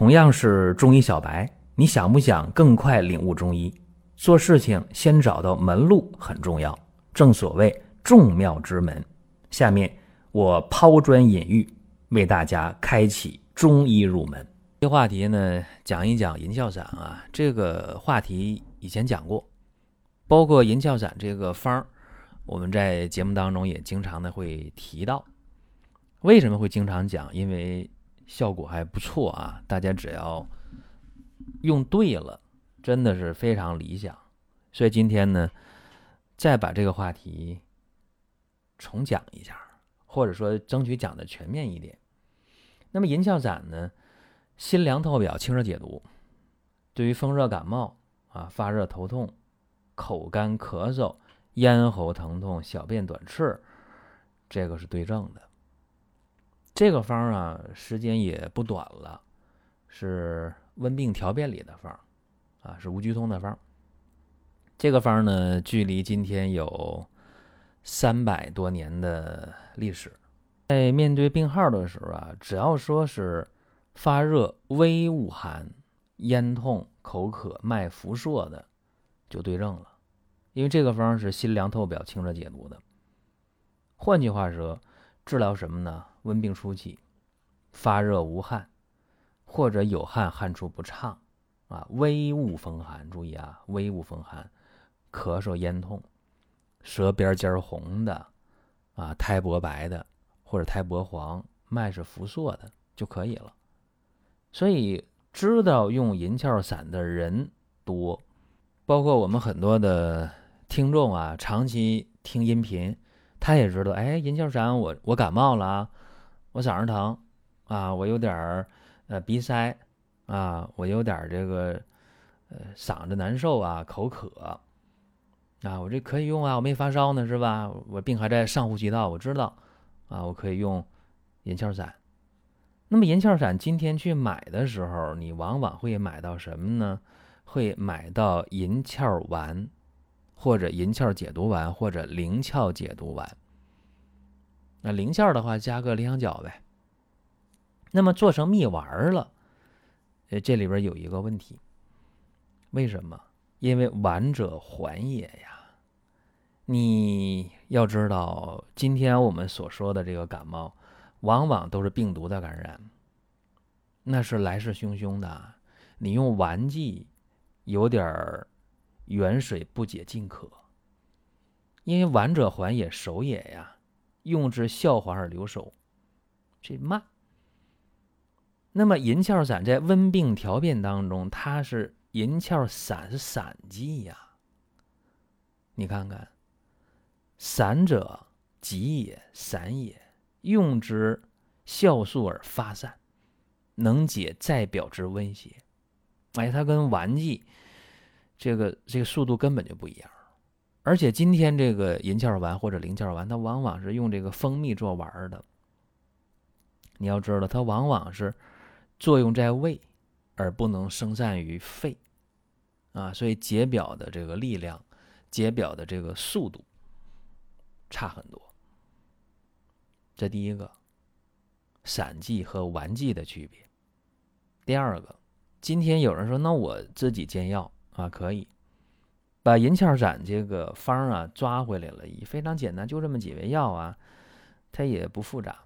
同样是中医小白，你想不想更快领悟中医？做事情先找到门路很重要，正所谓众妙之门。下面我抛砖引玉，为大家开启中医入门。这话题呢，讲一讲银翘散啊。这个话题以前讲过，包括银翘散这个方儿，我们在节目当中也经常的会提到。为什么会经常讲？因为效果还不错啊！大家只要用对了，真的是非常理想。所以今天呢，再把这个话题重讲一下，或者说争取讲的全面一点。那么银翘散呢，辛凉透表，清热解毒，对于风热感冒啊、发热头痛、口干咳嗽、咽喉疼痛、小便短赤，这个是对症的。这个方啊，时间也不短了，是温病调变里的方，啊，是吴鞠通的方。这个方呢，距离今天有三百多年的历史。在面对病号的时候啊，只要说是发热、微恶寒、咽痛、口渴、脉浮数的，就对症了。因为这个方是辛凉透表、清热解毒的。换句话说，治疗什么呢？温病初期，发热无汗，或者有汗汗出不畅，啊，微恶风寒，注意啊，微恶风寒，咳嗽咽痛，舌边尖红的，啊，苔薄白的，或者苔薄黄，脉是浮数的就可以了。所以知道用银翘散的人多，包括我们很多的听众啊，长期听音频，他也知道，哎，银翘散我我感冒了啊。我嗓子疼，啊，我有点儿呃鼻塞，啊，我有点儿这个呃嗓子难受啊，口渴，啊，我这可以用啊，我没发烧呢，是吧？我病还在上呼吸道，我知道，啊，我可以用银翘散。那么银翘散今天去买的时候，你往往会买到什么呢？会买到银翘丸，或者银翘解毒丸，或者灵翘解毒丸。那灵窍的话，加个羚羊角呗。那么做成蜜丸了，呃，这里边有一个问题，为什么？因为丸者缓也呀。你要知道，今天我们所说的这个感冒，往往都是病毒的感染，那是来势汹汹的。你用丸剂，有点儿远水不解近渴，因为丸者缓也，守也呀。用之效缓而留守，这慢。那么银翘散在温病调变当中，它是银翘散是散剂呀。你看看，散者急也，散也，用之效速而发散，能解在表之温邪。哎，它跟丸剂这个这个速度根本就不一样。而且今天这个银翘丸或者灵翘丸，它往往是用这个蜂蜜做丸的。你要知道，它往往是作用在胃，而不能生散于肺，啊，所以解表的这个力量、解表的这个速度差很多。这第一个，散剂和丸剂的区别。第二个，今天有人说，那我自己煎药啊，可以。把银翘散这个方啊抓回来了，也非常简单，就这么几味药啊，它也不复杂。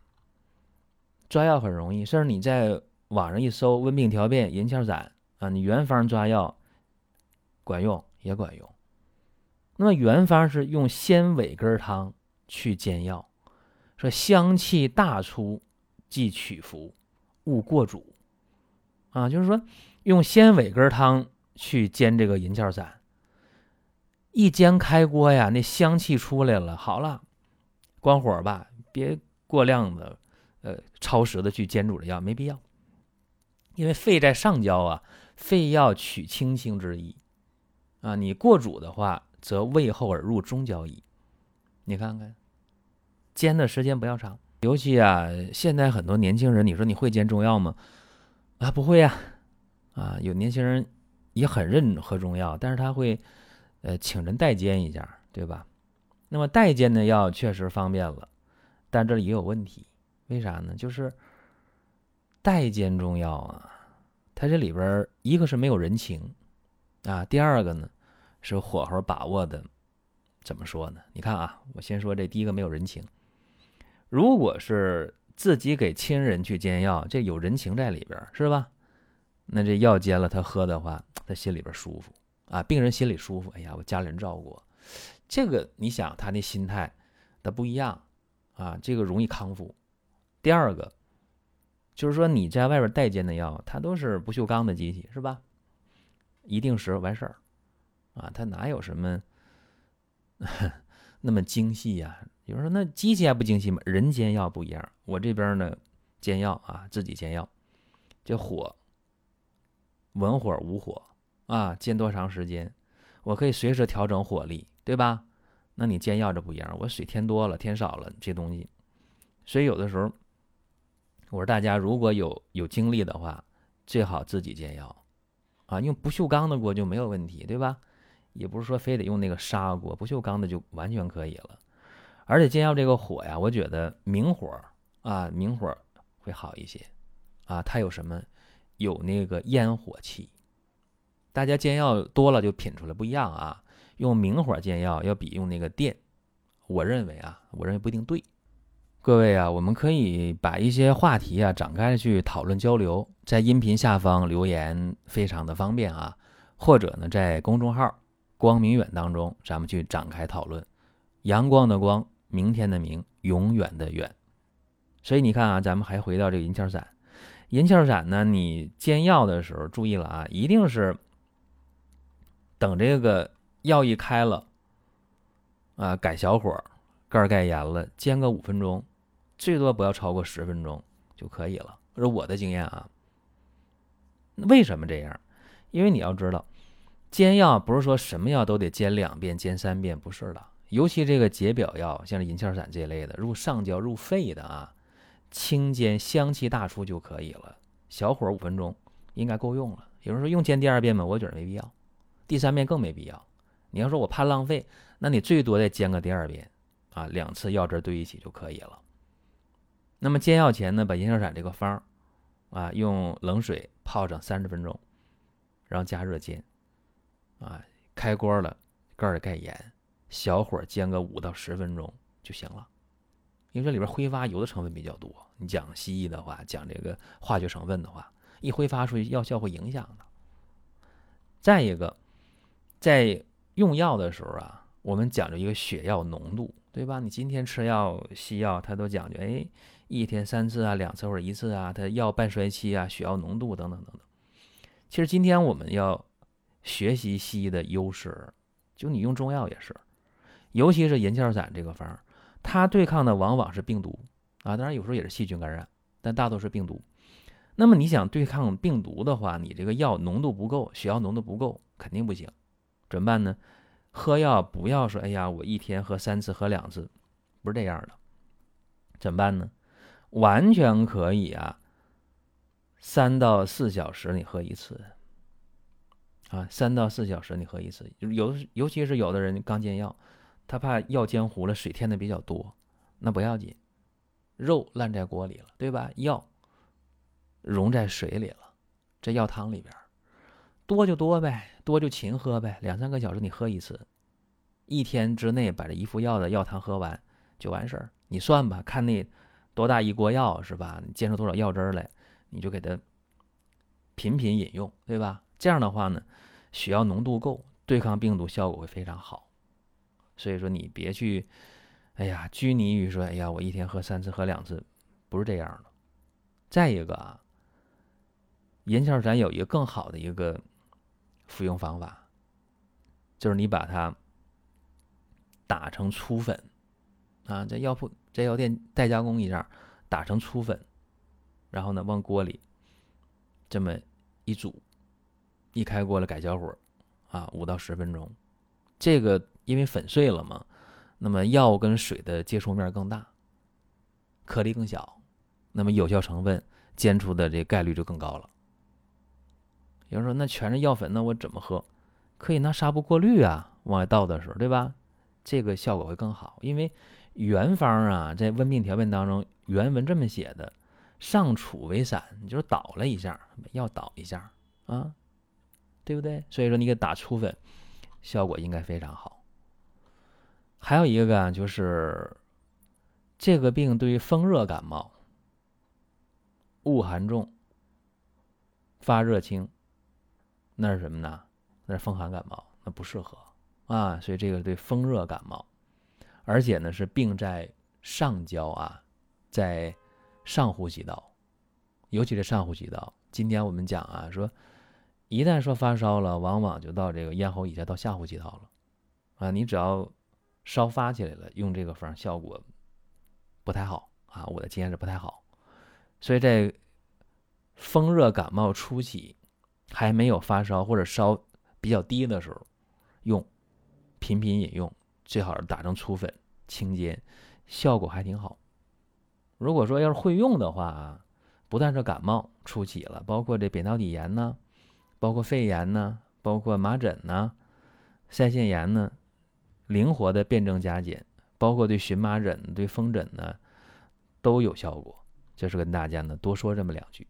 抓药很容易，甚至你在网上一搜“温病调变银翘散”啊，你原方抓药管用也管用。那么原方是用鲜尾根汤去煎药，说香气大出即取服，勿过煮啊，就是说用鲜尾根汤去煎这个银翘散。一煎开锅呀，那香气出来了。好了，关火吧，别过量的，呃，超时的去煎煮这药，没必要。因为肺在上焦啊，肺要取清清之意啊。你过煮的话，则胃后而入中焦矣。你看看，煎的时间不要长。尤其啊，现在很多年轻人，你说你会煎中药吗？啊，不会呀。啊，有年轻人也很认喝中药，但是他会。呃，请人代煎一下，对吧？那么代煎的药确实方便了，但这里也有问题。为啥呢？就是代煎中药啊，它这里边一个是没有人情啊，第二个呢是火候把握的，怎么说呢？你看啊，我先说这第一个没有人情。如果是自己给亲人去煎药，这有人情在里边，是吧？那这药煎了，他喝的话，他心里边舒服啊，病人心里舒服。哎呀，我家里人照顾，这个你想他那心态，他不一样啊，这个容易康复。第二个。就是说你在外边代煎的药，它都是不锈钢的机器，是吧？一定时完事儿，啊，它哪有什么 那么精细呀？有人说那机器还不精细吗？人煎药不一样，我这边呢煎药啊，自己煎药，这火文火武火啊，煎多长时间，我可以随时调整火力，对吧？那你煎药这不一样，我水添多了添少了这东西，所以有的时候。我说大家如果有有精力的话，最好自己煎药，啊，用不锈钢的锅就没有问题，对吧？也不是说非得用那个砂锅，不锈钢的就完全可以了。而且煎药这个火呀，我觉得明火啊，明火会好一些，啊，它有什么？有那个烟火气。大家煎药多了就品出来不一样啊。用明火煎药要比用那个电，我认为啊，我认为不一定对。各位啊，我们可以把一些话题啊展开去讨论交流，在音频下方留言非常的方便啊，或者呢在公众号“光明远”当中，咱们去展开讨论。阳光的光，明天的明，永远的远。所以你看啊，咱们还回到这个银翘散，银翘散呢，你煎药的时候注意了啊，一定是等这个药一开了啊，改小火，盖盖严了，煎个五分钟。最多不要超过十分钟就可以了，这是我的经验啊。为什么这样？因为你要知道，煎药不是说什么药都得煎两遍、煎三遍，不是的。尤其这个解表药，像是银翘散这类的，入上焦、入肺的啊，清煎香气大出就可以了。小火五分钟应该够用了。有人说用煎第二遍吗？我觉得没必要，第三遍更没必要。你要说我怕浪费，那你最多再煎个第二遍啊，两次药汁兑一起就可以了。那么煎药前呢，把银翘散这个方啊，用冷水泡上三十分钟，然后加热煎，啊，开锅了，盖儿盖严，小火煎个五到十分钟就行了。因为这里边挥发油的成分比较多，你讲西医的话，讲这个化学成分的话，一挥发出去，药效会影响的。再一个，在用药的时候啊，我们讲究一个血药浓度，对吧？你今天吃药西药，它都讲究，哎。一天三次啊，两次或者一次啊，它药半衰期啊，血药浓度等等等等。其实今天我们要学习西医的优势，就你用中药也是，尤其是银翘散这个方，它对抗的往往是病毒啊，当然有时候也是细菌感染，但大多是病毒。那么你想对抗病毒的话，你这个药浓度不够，血药浓度不够，肯定不行。怎么办呢？喝药不要说，哎呀，我一天喝三次，喝两次，不是这样的。怎么办呢？完全可以啊，三到四小时你喝一次，啊，三到四小时你喝一次，有尤其是有的人刚煎药，他怕药煎糊了，水添的比较多，那不要紧，肉烂在锅里了，对吧？药溶在水里了，这药汤里边，多就多呗，多就勤喝呗，两三个小时你喝一次，一天之内把这一副药的药汤喝完就完事儿，你算吧，看那。多大一锅药是吧？你煎出多少药汁来，你就给它频频饮用，对吧？这样的话呢，血药浓度够，对抗病毒效果会非常好。所以说你别去，哎呀，拘泥于说，哎呀，我一天喝三次，喝两次，不是这样的。再一个啊，银翘散有一个更好的一个服用方法，就是你把它打成粗粉啊，在药铺。在药店代加工一下，打成粗粉，然后呢，往锅里这么一煮，一开锅了改小火，啊，五到十分钟。这个因为粉碎了嘛，那么药跟水的接触面更大，颗粒更小，那么有效成分煎出的这概率就更高了。有人说那全是药粉，那我怎么喝？可以拿纱布过滤啊，往外倒的时候，对吧？这个效果会更好，因为。原方啊，在温病调变当中，原文这么写的，上楚为散，你就是倒了一下，要倒一下啊，对不对？所以说你给打粗粉，效果应该非常好。还有一个就是这个病对于风热感冒、恶寒重、发热轻，那是什么呢？那是风寒感冒，那不适合啊。所以这个对风热感冒，而且呢是病在上焦啊，在。上呼吸道，尤其是上呼吸道。今天我们讲啊，说一旦说发烧了，往往就到这个咽喉以下到下呼吸道了啊。你只要烧发起来了，用这个方效果不太好啊。我的经验是不太好，所以在风热感冒初期还没有发烧或者烧比较低的时候，用频频饮用，最好是打成粗粉清煎，效果还挺好。如果说要是会用的话啊，不但是感冒初期了，包括这扁桃体炎呢，包括肺炎呢，包括麻疹呢，腮腺炎呢，灵活的辨证加减，包括对荨麻疹、对风疹呢，都有效果。就是跟大家呢多说这么两句。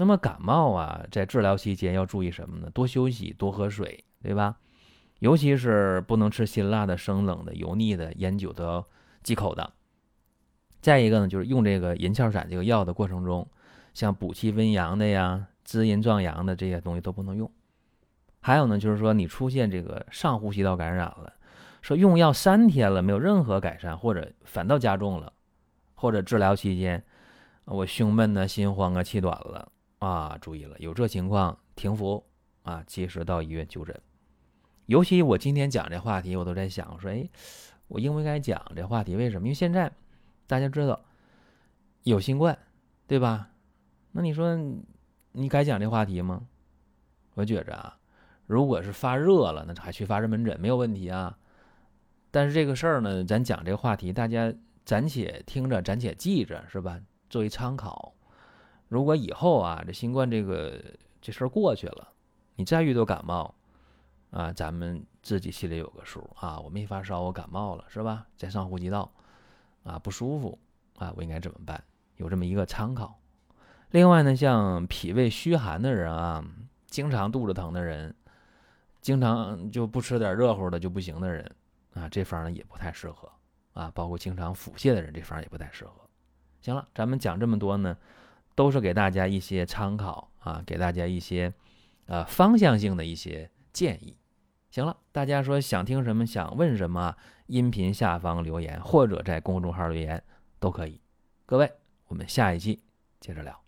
那么感冒啊，在治疗期间要注意什么呢？多休息，多喝水，对吧？尤其是不能吃辛辣的、生冷的、油腻的、烟酒都要忌口的。再一个呢，就是用这个银翘散这个药的过程中，像补气温阳的呀、滋阴壮阳的这些东西都不能用。还有呢，就是说你出现这个上呼吸道感染了，说用药三天了没有任何改善，或者反倒加重了，或者治疗期间我胸闷呢、心慌啊、气短了啊，注意了，有这情况停服啊，及时到医院就诊。尤其我今天讲这话题，我都在想说，哎，我应不应该讲这话题？为什么？因为现在。大家知道有新冠，对吧？那你说你该讲这话题吗？我觉着啊，如果是发热了，那还去发热门诊没有问题啊。但是这个事儿呢，咱讲这个话题，大家暂且听着，暂且记着，是吧？作为参考。如果以后啊，这新冠这个这事儿过去了，你再遇到感冒啊，咱们自己心里有个数啊。我没发烧，我感冒了，是吧？在上呼吸道。啊，不舒服啊，我应该怎么办？有这么一个参考。另外呢，像脾胃虚寒的人啊，经常肚子疼的人，经常就不吃点热乎的就不行的人啊，这方呢也不太适合啊。包括经常腹泻的人，这方也不太适合。行了，咱们讲这么多呢，都是给大家一些参考啊，给大家一些呃方向性的一些建议。行了，大家说想听什么，想问什么，音频下方留言，或者在公众号留言都可以。各位，我们下一期接着聊。